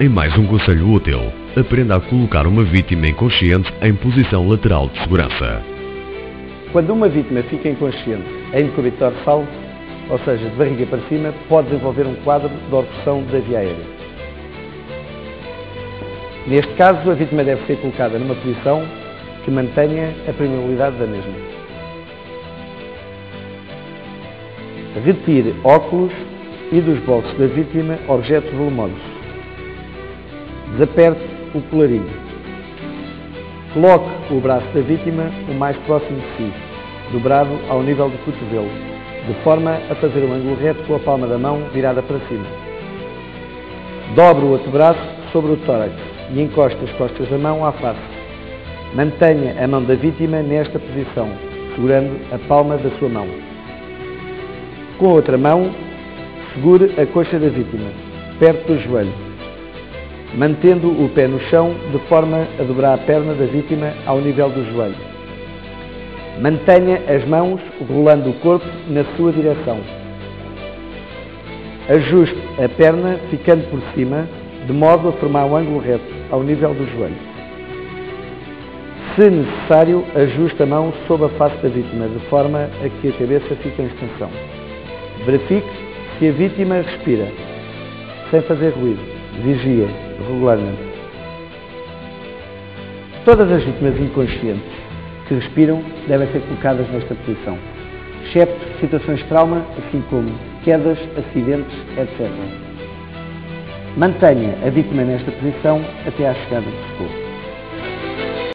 Em mais um conselho útil, aprenda a colocar uma vítima inconsciente em posição lateral de segurança. Quando uma vítima fica inconsciente em decubitor salto, ou seja, de barriga para cima, pode desenvolver um quadro de obstrução da via aérea. Neste caso, a vítima deve ser colocada numa posição que mantenha a permeabilidade da mesma. Retire óculos e dos bolsos da vítima objetos volumosos. Desaperte o colarinho. Coloque o braço da vítima o mais próximo de si, dobrado ao nível do cotovelo, de forma a fazer um ângulo reto com a palma da mão virada para cima. Dobre o outro braço sobre o tórax e encoste as costas da mão à face. Mantenha a mão da vítima nesta posição, segurando a palma da sua mão. Com a outra mão, segure a coxa da vítima, perto do joelho, mantendo o pé no chão de forma a dobrar a perna da vítima ao nível do joelho. Mantenha as mãos rolando o corpo na sua direção. Ajuste a perna ficando por cima, de modo a formar um ângulo reto ao nível do joelho. Se necessário, ajuste a mão sob a face da vítima, de forma a que a cabeça fique em extensão. Verifique se a vítima respira, sem fazer ruído. Vigia regularmente. Todas as vítimas inconscientes que respiram devem ser colocadas nesta posição, excepto situações de trauma, assim como quedas, acidentes, etc. Mantenha a vítima nesta posição até à chegada do socorro.